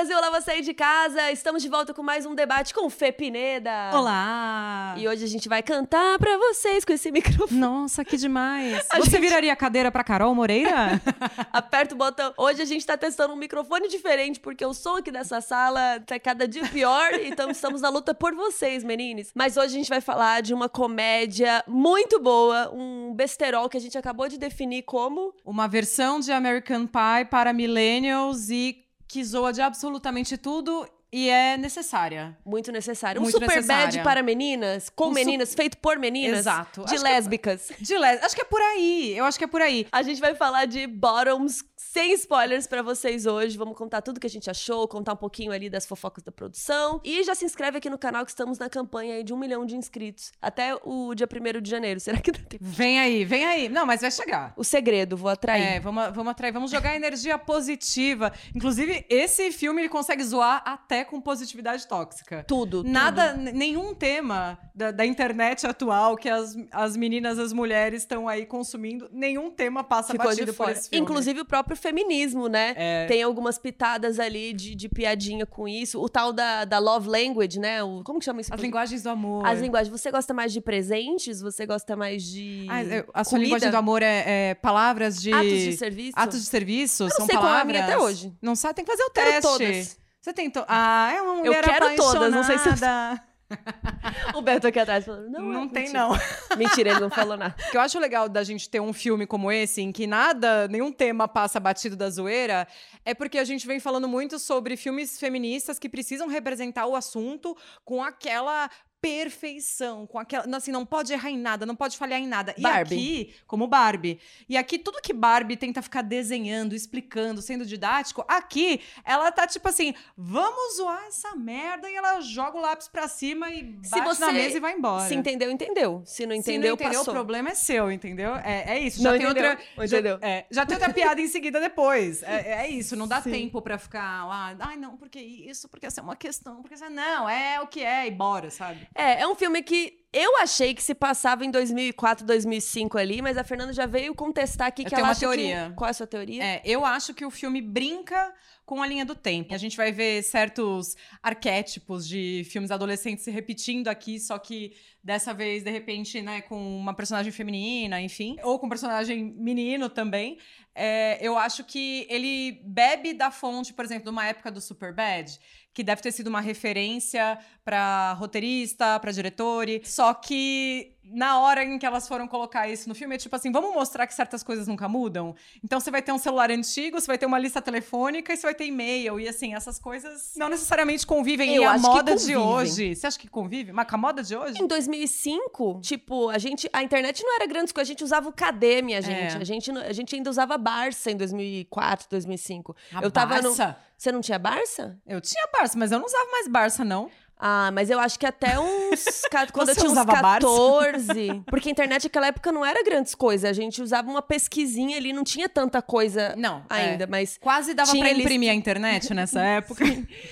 Brasil, olá você aí de casa. Estamos de volta com mais um debate com Fê Pineda. Olá! E hoje a gente vai cantar pra vocês com esse microfone. Nossa, que demais! A Você gente- viraria a cadeira pra Carol Moreira? Aperta o botão. Hoje a gente tá testando um microfone diferente, porque o som aqui dessa sala tá cada dia pior. Então estamos na luta por vocês, menines. Mas hoje a gente vai falar de uma comédia muito boa, um besterol que a gente acabou de definir como. Uma versão de American Pie para millennials e que zoa de absolutamente tudo e é necessária. Muito necessário. Um Muito super necessária. bad para meninas, com Um meninas, feito por meninas. Exato. De Acho que- lésbicas. De les... Acho que é por aí. Eu acho que é por aí. A gente vai falar de bottoms sem spoilers pra vocês hoje. Vamos contar tudo que a gente achou, contar um pouquinho ali das fofocas da produção. E já se inscreve aqui no canal que estamos na campanha aí de um milhão de inscritos. Até o dia 1 de janeiro. Será que dá tempo? Vem aí, vem aí. Não, mas vai chegar. O segredo, vou atrair. É, vamos, vamos atrair, vamos jogar energia positiva. Inclusive, esse filme ele consegue zoar até com positividade tóxica. Tudo. Nada, n- nenhum tema da, da internet atual que as, as meninas, as mulheres estão aí consumindo, nenhum tema passa Ficou batido por esse filme. Inclusive o próprio feminismo, né? É. Tem algumas pitadas ali de, de piadinha com isso. O tal da, da love language, né? O, como que chama isso? as linguagens do amor. As linguagens. Você gosta mais de presentes? Você gosta mais de. Ah, eu- a sua comida? linguagem do amor é, é palavras de. Atos de serviço? Atos de serviço? Eu não são sei qual é a palavras. minha até hoje. Não sabe? Tem que fazer o Quero teste. todas. Você tem. To... Ah, é uma mulher quero todas, não sei se eu- apaixonada. O Beto aqui atrás falando. Não, Não, é- tem, mentira. não. Mentira, ele não falou nada. O que eu acho legal da gente ter um filme como esse, em que nada, nenhum tema passa batido da zoeira, é porque a gente vem falando muito sobre filmes feministas que precisam representar o assunto com aquela perfeição, com aquela, assim, não pode errar em nada, não pode falhar em nada. E Barbie. aqui, como Barbie, e aqui tudo que Barbie tenta ficar desenhando, explicando, sendo didático, aqui ela tá tipo assim, vamos zoar essa merda e ela joga o lápis pra cima e Se bate você na mesa e vai embora. Se entendeu, entendeu. Se não Se entendeu, não entendeu, passou. o problema é seu, entendeu? É, é isso. Não já tem entendeu, outra. não já- entendeu. é, já tem outra piada em seguida depois. É, é isso, não dá Sim. tempo pra ficar lá. Ai, não, porque isso, porque essa é uma questão, porque essa. Não, é o que é, e bora, sabe? É, é um filme que eu achei que se passava em 2004, 2005 ali, mas a Fernanda já veio contestar aqui Eu que ela acha teoria. que... Qual é a sua teoria? É, eu acho que o filme brinca com a linha do tempo. A gente vai ver certos arquétipos de filmes adolescentes se repetindo aqui, só que dessa vez, de repente, né, com uma personagem feminina, enfim, ou com um personagem menino também. É, eu acho que ele bebe da fonte, por exemplo, de uma época do Superbad, que deve ter sido uma referência para roteirista, para diretore, só que na hora em que elas foram colocar isso no filme, é tipo assim, vamos mostrar que certas coisas nunca mudam? Então você vai ter um celular antigo, você vai ter uma lista telefônica e você vai ter e-mail. E assim, essas coisas não necessariamente convivem. Eu e a moda de hoje. Você acha que convive? Mas com a moda de hoje? Em 2005, tipo, a gente, a internet não era grande coisa, a gente usava o KD, minha gente. É. A gente, a gente ainda usava Barça em 2004, 2005. A eu tava no- Barça? Você não tinha Barça? Eu tinha Barça, mas eu não usava mais Barça, não. Ah, mas eu acho que até uns. Quando eu Você tinha uns usava Barça? 14. Porque a internet naquela época não era grandes coisas. A gente usava uma pesquisinha ali, não tinha tanta coisa Não. ainda, é. mas. Quase dava pra lista- imprimir a internet nessa época.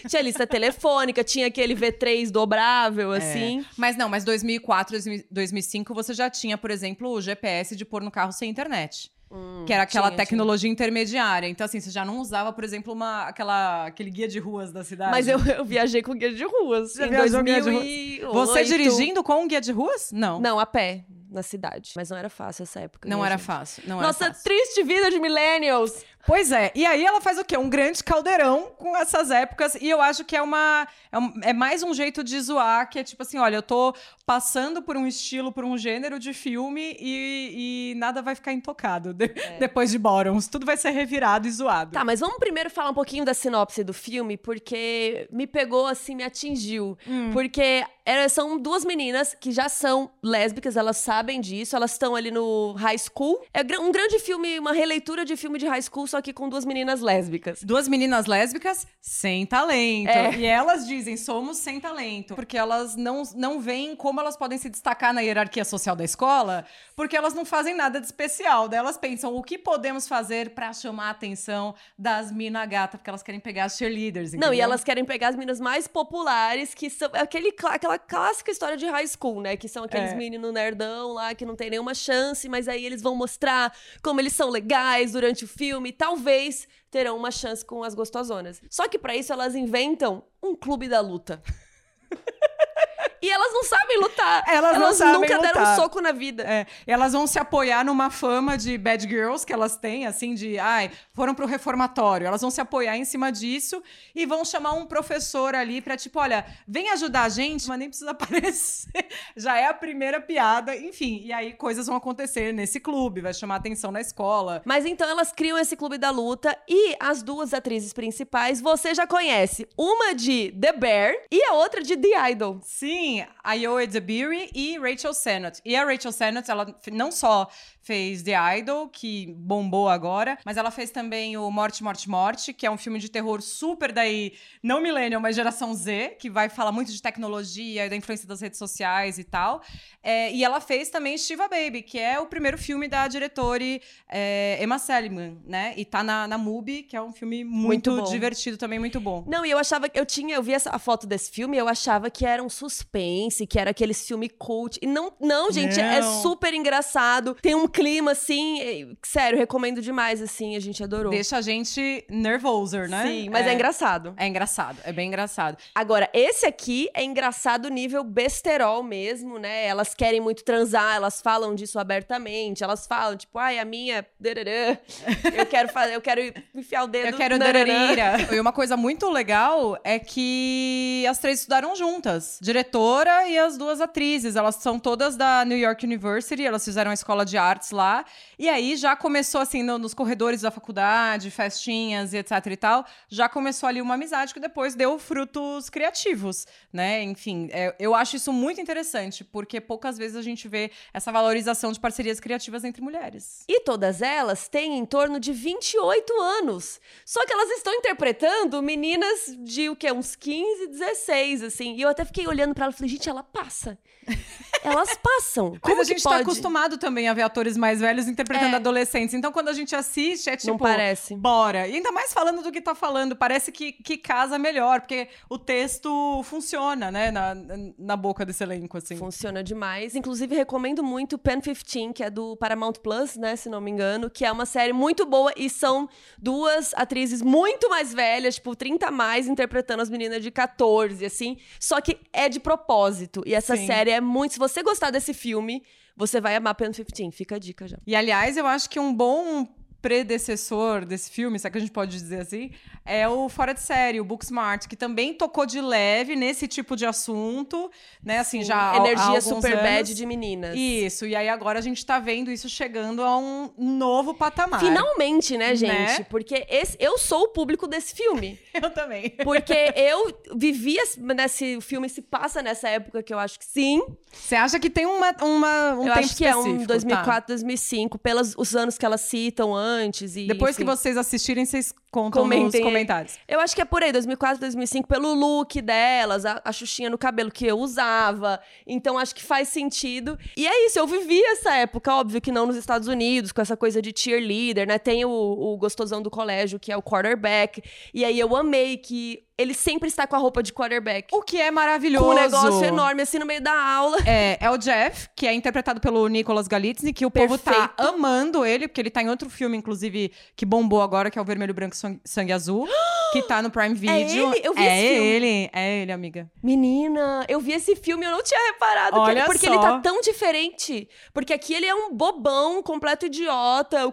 Tinha lista telefônica, tinha aquele V3 dobrável, É. assim. Mas não, mas 2004, 2000 2005 você já tinha, por exemplo, o GPS de pôr no carro sem internet. Que era aquela Hum, tinha, tecnologia intermediária. Então, assim, você já não usava, por exemplo, uma, aquela, aquele guia de ruas da cidade. Mas eu, eu viajei com guia de ruas. Já em viajou com guia de ruas? 2008. Você dirigindo com um guia de ruas? Não. Não, a pé, na cidade. Mas não era fácil essa época. Não minha era gente. fácil. Não Nossa era fácil. triste vida de millennials. Pois é. E aí ela faz o quê? Um grande caldeirão com essas épocas. E eu acho que é uma. É, um- é mais um jeito de zoar, que é tipo assim: olha, eu tô passando por um estilo, por um gênero de filme e, e nada vai ficar intocado de- depois de Bottoms. Tudo vai ser revirado e zoado. Tá, mas vamos primeiro falar um pouquinho da sinopse do filme, porque me pegou assim, me atingiu. Hum. Porque era- são duas meninas que já são lésbicas, elas sabem disso, elas estão ali no high school. É um grande filme, uma releitura de filme de high school, só que com duas meninas lésbicas. Duas meninas lésbicas sem talento. É. E elas dizem, somos sem talento. Porque elas não, não veem como elas podem se destacar na hierarquia social da escola, porque elas não fazem nada de especial. Daí elas pensam, o que podemos fazer pra chamar a atenção das mina gata? Porque elas querem pegar as cheerleaders, Não, e entendeu? elas querem pegar as meninas mais populares, que são aquele, aquela clássica história de high school, né? Que são aqueles É. meninos nerdão lá que não tem nenhuma chance, mas aí eles vão mostrar como eles são legais durante o filme e talvez terão uma chance com as gostosonas. Só que pra isso elas inventam um clube da luta. E elas não sabem lutar. Elas não sabem nunca deram um lutar. soco na vida. É, elas vão se apoiar numa fama de bad girls que elas têm, assim, de, ai, foram pro reformatório. Elas vão se apoiar em cima disso e vão chamar um professor ali pra, tipo, olha, vem ajudar a gente, mas nem precisa aparecer. Já é a primeira piada, enfim. E aí coisas vão acontecer nesse clube, vai chamar atenção na escola. Mas então elas criam esse clube da luta e as duas atrizes principais você já conhece. Uma de The Bear e a outra de The Idol. Sim, a Yoa Zebiri e Rachel Sennott. E a Rachel Sennott, ela não só fez The Idol, que bombou agora, mas ela fez também o Morte, Morte, Morte, que é um filme de terror super daí, não millennial, mas geração Z, que vai falar muito de tecnologia e da influência das redes sociais e tal. É, e ela fez também Shiva Baby, que é o primeiro filme da diretora é, Emma Seligman, né? E tá na, na MUBI, que é um filme muito, Muito divertido também, muito bom. Não, e eu achava que eu tinha, eu vi essa a foto desse filme, eu achava que era um suspense, que era aquele filme cult. E não, não, gente, é Não. super engraçado. Tem um clima assim, sério, recomendo demais assim, a gente adorou. Deixa a gente nervoser, né? Sim, mas é engraçado. É engraçado, é bem engraçado. Agora, esse aqui é engraçado nível besterol mesmo, né? Elas querem muito transar, elas falam disso abertamente, elas falam, tipo, ai, a minha. dararã, Eu quero fazer, eu quero enfiar o dedo. Eu quero nararã." dararira. E uma coisa muito legal é que as três estudaram juntas. Diretora e as duas atrizes. Elas são todas da New York University, elas fizeram a escola de artes lá. E aí já começou, assim, no- nos corredores da faculdade, festinhas e etc e tal. Já começou ali uma amizade que depois deu frutos criativos, né? Enfim, é, eu acho isso muito interessante, porque poucas vezes a gente vê essa valorização de parcerias criativas entre mulheres. E todas elas têm em torno de 28 anos. Só que elas estão interpretando meninas de o quê? Uns 15, 16, assim. E eu até fiquei olhando pra ela e falei, gente, ela passa. Elas passam. Como Mas a gente tá pode? acostumado também a ver atores mais velhos interpretando É. adolescentes. Então, quando a gente assiste, é tipo. Não parece. Bora. E ainda mais falando do que tá falando, parece que, que casa melhor, porque o texto funciona, né? Na, na boca desse elenco, assim. Funciona demais. Inclusive, recomendo muito Pen 15, que é do Paramount Plus, né? Se não me engano, que é uma série muito boa e são duas atrizes muito mais velhas, tipo, 30 a mais, interpretando as meninas de 14, assim. Só que é de propósito. E essa Sim. série é muito. Se você gostar desse filme, você vai amar Pen 15. Fica a dica já. E, aliás, eu acho que um bom predecessor desse filme, se é que a gente pode dizer assim, é o Fora de Série, o Booksmart, que também tocou de leve nesse tipo de assunto, né? Assim, já há- há Energia super anos. bad de meninas. Isso, e aí agora a gente tá vendo isso chegando a um novo patamar. Finalmente, né, gente? Né? Porque esse, eu sou o público desse filme. Eu também. Porque eu vivia nesse filme se passa nessa época que eu acho que sim. Você acha que tem uma, uma, um eu tempo acho que é um específico, 2004, tá? 2005, pelos os anos que elas citam antes e Depois que enfim. vocês assistirem, vocês contam Comentem nos comentários. Eu acho que é por aí, 2004, 2005, pelo look delas, a, a xuxinha no cabelo que eu usava. Então acho que faz sentido. E é isso, eu vivi essa época, óbvio que não nos Estados Unidos, com essa coisa de cheerleader, né? Tem o, o gostosão do colégio, que é o quarterback. E aí eu amei que ele sempre está com a roupa de quarterback. O que é maravilhoso. Com um negócio enorme assim no meio da aula. É, é o Jeff, que é interpretado pelo Nicolas Galitzny, que o povo tá Perfeito. amando ele, porque ele tá em outro filme, inclusive, que bombou agora, que é o Vermelho, Branco Sangue- Azul, que tá no Prime Video. ele? Eu vi é esse filme. ele, é ele, amiga. Menina, eu vi esse filme e eu não tinha reparado. que Olha ele- porque só. ele tá tão diferente. Porque aqui ele é um bobão, completo idiota, o.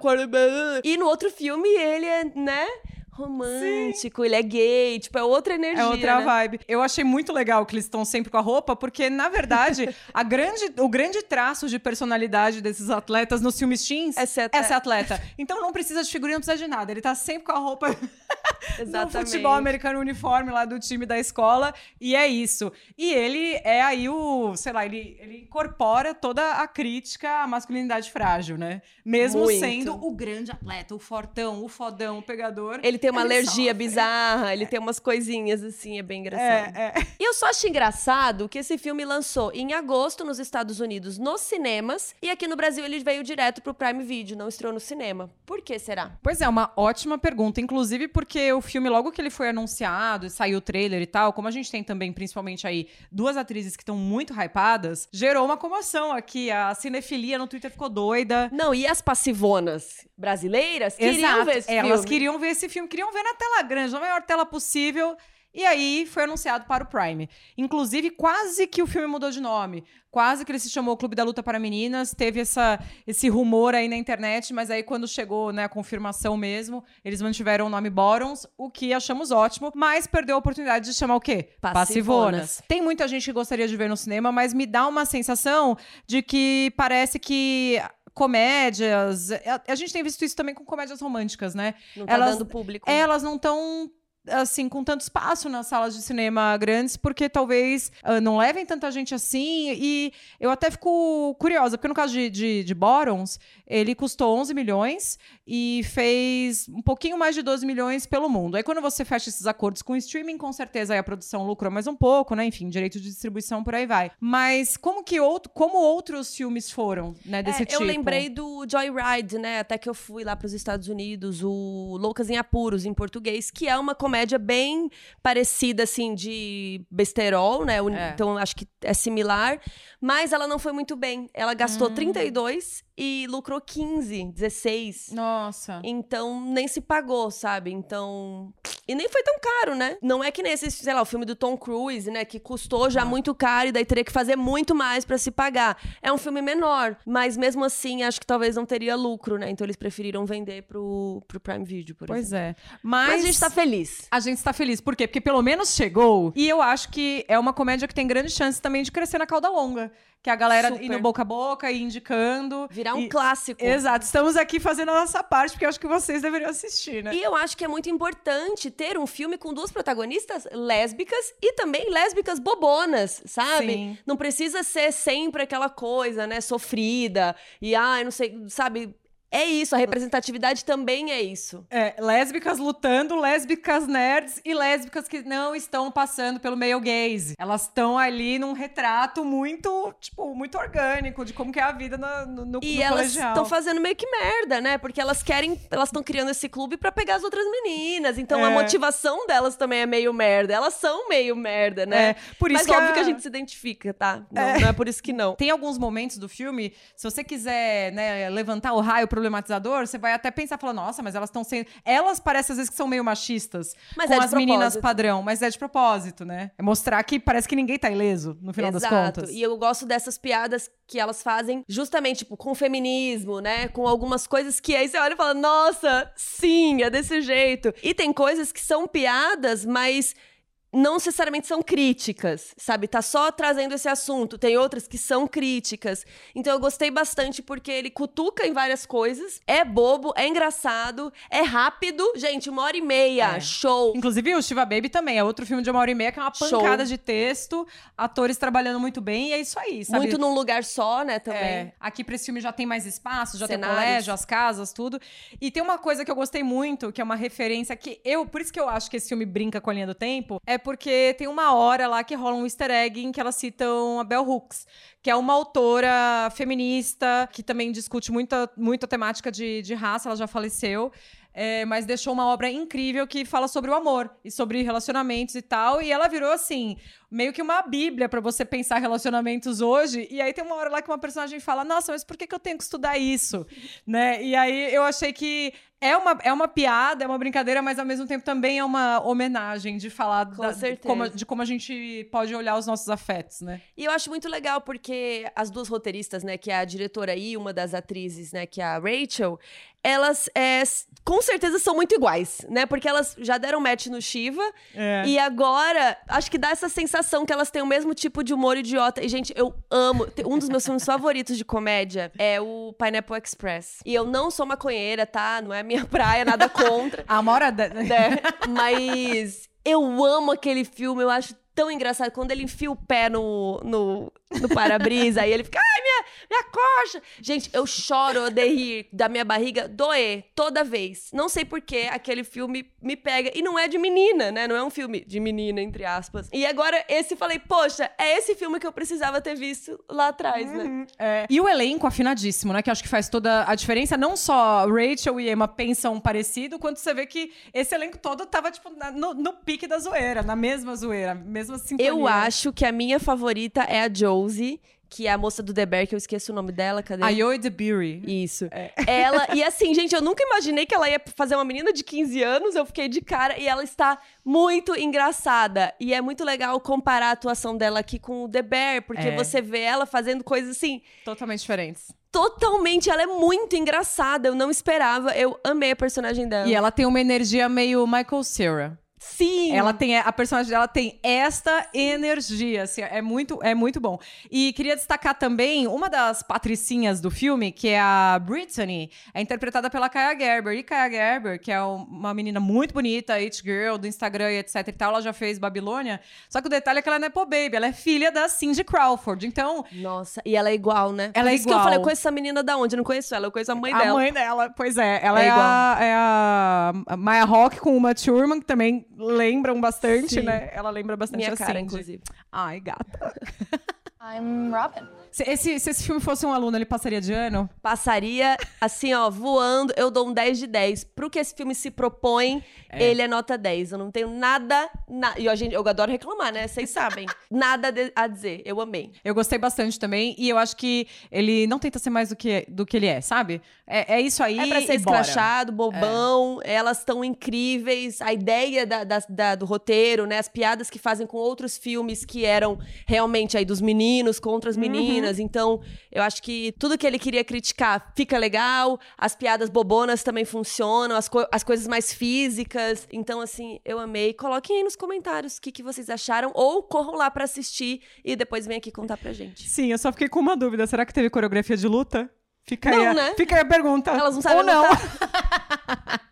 E no outro filme ele é, né? Romântico, ele é gay, tipo, é outra energia. É outra né? vibe. Eu achei muito legal que eles estão sempre com a roupa, porque, na verdade, a grande, o grande traço de personalidade desses atletas nos filmes teens É ser- é ser atleta. Então não precisa de figurinha, não precisa de nada. Ele tá sempre com a roupa Exatamente. futebol americano uniforme lá do time da escola. E é isso. E ele é aí o, sei lá, ele, ele incorpora toda a crítica à masculinidade frágil, né? Mesmo Muito. sendo o grande atleta, o fortão, o fodão, o pegador. Ele tem uma Ele alergia sofre. bizarra, ele tem umas coisinhas assim, é bem engraçado. É, é. E eu só acho engraçado que esse filme lançou em agosto nos Estados Unidos nos cinemas e aqui no Brasil ele veio direto pro Prime Video, não estreou no cinema. Por que será? Pois é, uma ótima pergunta. Inclusive porque o filme, logo que ele foi anunciado, saiu o trailer e tal, como a gente tem também, principalmente aí, duas atrizes que estão muito hypadas, gerou uma comoção aqui. A cinefilia no Twitter ficou doida. Não, e as passivonas brasileiras queriam Exato. ver esse Elas filme. queriam ver esse filme, queriam ver na tela grande, na maior tela possível. E aí foi anunciado para o Prime. Inclusive, quase que o filme mudou de nome. Quase que ele se chamou Clube da Luta para Meninas. Teve essa, esse rumor aí na internet, mas aí quando chegou né, a confirmação mesmo, eles mantiveram o nome Borons, o que achamos ótimo, mas perdeu a oportunidade de chamar o quê? Passivonas. Tem muita gente que gostaria de ver no cinema, mas me dá uma sensação de que parece que comédias. A, a gente tem visto isso também com comédias românticas, né? Não tá elas- dando público. Elas não estão assim com tanto espaço nas salas de cinema grandes porque talvez ah, não levem tanta gente assim. E eu até fico curiosa porque no caso de, de, de Borons ele custou 11 milhões e fez um pouquinho mais de 12 milhões pelo mundo. Aí quando você fecha esses acordos com o streaming com certeza a produção lucrou mais um pouco né? Enfim direito de distribuição por aí vai. Mas como que outro como outros filmes foram né desse É, tipo? Eu lembrei do Joyride, né? Até que eu fui lá para os Estados Unidos, o Loucas em Apuros, em português, que é uma comédia bem parecida, assim, de besterol, né? É. Então, acho que é similar. Mas ela não foi muito bem. Ela gastou Hum. 32 e lucrou 15, 16. nossa Então, nem se pagou, sabe? Então. E nem foi tão caro, né? Não é que nesse, sei lá, o filme do Tom Cruise, né? Que custou já Ah. muito caro e daí teria que fazer muito mais pra se pagar. É um filme menor, mas mesmo assim, acho que talvez não teria lucro, né? Então eles preferiram vender pro, pro Prime Video, por pois exemplo. é mas, Mas a gente tá feliz. A gente está feliz. Por quê? Porque pelo menos chegou. E eu acho que é uma comédia que tem grande chance também de crescer na cauda longa. Que a galera Super. indo boca a boca e indicando. Virar um E- clássico. Exato. Estamos aqui fazendo a nossa parte, porque eu acho que vocês deveriam assistir, né? E eu acho que é muito importante ter um filme com duas protagonistas lésbicas e também lésbicas bobonas, sabe? Sim. Não precisa ser sempre aquela coisa, né, sofrida e ai, não sei, sabe? É isso, a representatividade também é isso. É, lésbicas lutando, lésbicas nerds e lésbicas que não estão passando pelo male gaze. Elas estão ali num retrato muito, tipo, muito orgânico de como que é a vida no, no, no E no elas estão fazendo meio que merda, né? Porque elas querem, elas estão criando esse clube pra pegar as outras meninas. Então a É. motivação delas também é meio merda. Elas são meio merda, né? É, por isso Mas que óbvio a- que a gente se identifica, tá? Não, não é por isso que não. Tem alguns momentos do filme, se você quiser né, levantar o raio problematizador, você vai até pensar, falar, nossa, mas elas estão sendo... Elas parecem às vezes que são meio machistas Mas com é de as meninas propósito. padrão, mas é de propósito, né? É mostrar que parece que ninguém tá ileso, no final das Exato. contas. E eu gosto dessas piadas que elas fazem justamente, tipo, com o feminismo, né? Com algumas coisas que aí você olha e fala, nossa, sim, é desse jeito. E tem coisas que são piadas, mas não necessariamente são críticas, sabe? Tá só trazendo esse assunto. Tem outras que são críticas. Então eu gostei bastante porque ele cutuca em várias coisas. É bobo, é engraçado, é rápido. Gente, uma hora e meia, É. show. Inclusive, o Shiva Baby também é outro filme de uma hora e meia que é uma Show. pancada de texto, atores trabalhando muito bem, e é isso aí, sabe? Muito num lugar só, né, também. É, aqui pra esse filme já tem mais espaço, já tem Cenários. colégio, as casas, tudo. E tem uma coisa que eu gostei muito, que é uma referência que eu, por isso que eu acho que esse filme brinca com a linha do tempo, é porque tem uma hora lá que rola um easter egg em que elas citam a Bell Hooks, que é uma autora feminista que também discute muita, muita temática de, de raça, ela já faleceu. é, mas deixou uma obra incrível que fala sobre o amor e sobre relacionamentos e tal. E ela virou assim, meio que uma bíblia pra você pensar relacionamentos hoje. E aí tem uma hora lá que uma personagem fala: Nossa, mas por que, que eu tenho que estudar isso? né? E aí eu achei que é uma, é uma piada, é uma brincadeira, mas ao mesmo tempo também é uma homenagem de falar Com da- de, como, de como a gente pode olhar os nossos afetos, né? E eu acho muito legal porque as duas roteiristas, né, que é a diretora e uma das atrizes, né, que é a Rachel, elas é, com certeza são muito iguais, né? Porque elas já deram match no Shiva É. e agora acho que dá essa sensação que elas têm o mesmo tipo de humor idiota. E gente, eu amo. Um dos meus filmes favoritos de comédia é o Pineapple Express. E eu não sou maconheira, tá? Não é minha praia, nada contra. A Mora. da- né? Mas eu amo aquele filme, eu acho tão engraçado. Quando ele enfia o pé no, no, no para-brisa, aí ele fica, ai, minha, minha coxa. Gente, eu choro de rir da minha barriga doer toda vez. Não sei por que aquele filme me pega. E não é de menina, né? Não é um filme de menina, entre aspas. E agora, esse falei, poxa, é esse filme que eu precisava ter visto lá atrás, né? Uhum, é. E o elenco afinadíssimo, né? Que acho que faz toda a diferença. Não só Rachel e Emma pensam parecido, quanto você vê que esse elenco todo tava, tipo, no, no pique da zoeira, na mesma zoeira, mesma sintonia. Eu acho que a minha favorita é a Josie que é a moça do The Bear, que eu esqueço o nome dela, cadê? Ayoy DeBerry. Isso. É. Ela, e assim, gente, eu nunca imaginei que ela ia fazer uma menina de 15 anos, eu fiquei de cara, e ela está muito engraçada. E é muito legal comparar a atuação dela aqui com o The Bear, porque é. você vê ela fazendo coisas assim... Totalmente diferentes totalmente. Ela é muito engraçada. Eu não esperava. Eu amei a personagem dela. E ela tem uma energia meio Michael Cera. Sim. Ela tem a personagem dela tem esta energia, assim, é muito é muito bom. E queria destacar também uma das patricinhas do filme, que é a Brittany, é interpretada pela Kaya Gerber. E Kaya Gerber, que é uma menina muito bonita, it girl do Instagram e etc e tal, ela já fez Babilônia. Só que o detalhe é que ela não é po baby, ela é filha da Cindy Crawford. Então, nossa, e ela é igual, né? Ela Por é isso igual. que eu falei, eu conheço essa menina da onde? Eu não conheço ela, eu conheço a mãe a dela. A mãe dela, pois é, ela é, é, a, é a Maya Rock com uma Thurman, que também lembram bastante, Sim. né? Ela lembra bastante Minha a cara, inclusive. Ai, gata. I'm Robin. Se esse, se esse filme fosse um aluno, ele passaria de ano? Passaria, assim, ó, voando. Eu dou um 10 de 10. Pro que esse filme se propõe, é. ele é nota 10. Eu não tenho nada. Na... E a gente, eu adoro reclamar, né? Vocês sabem. nada a dizer. Eu amei. Eu gostei bastante também. E eu acho que ele não tenta ser mais do que, do que ele é, sabe? É, é isso aí. É pra ser escrachado, bobão. É. Elas estão incríveis. A ideia da, da, da, do roteiro, né? As piadas que fazem com outros filmes que eram realmente aí dos meninos contra as uhum. meninas. Uhum. Então, eu acho que tudo que ele queria criticar fica legal, as piadas bobonas também funcionam, as, co as coisas mais físicas. Então, assim, eu amei. Coloquem aí nos comentários o que, que vocês acharam, ou corram lá para assistir e depois vem aqui contar pra gente. Sim, eu só fiquei com uma dúvida. Será que teve coreografia de luta? Fica, não, aí, a, né? fica aí a pergunta. Elas não sabem Ou não.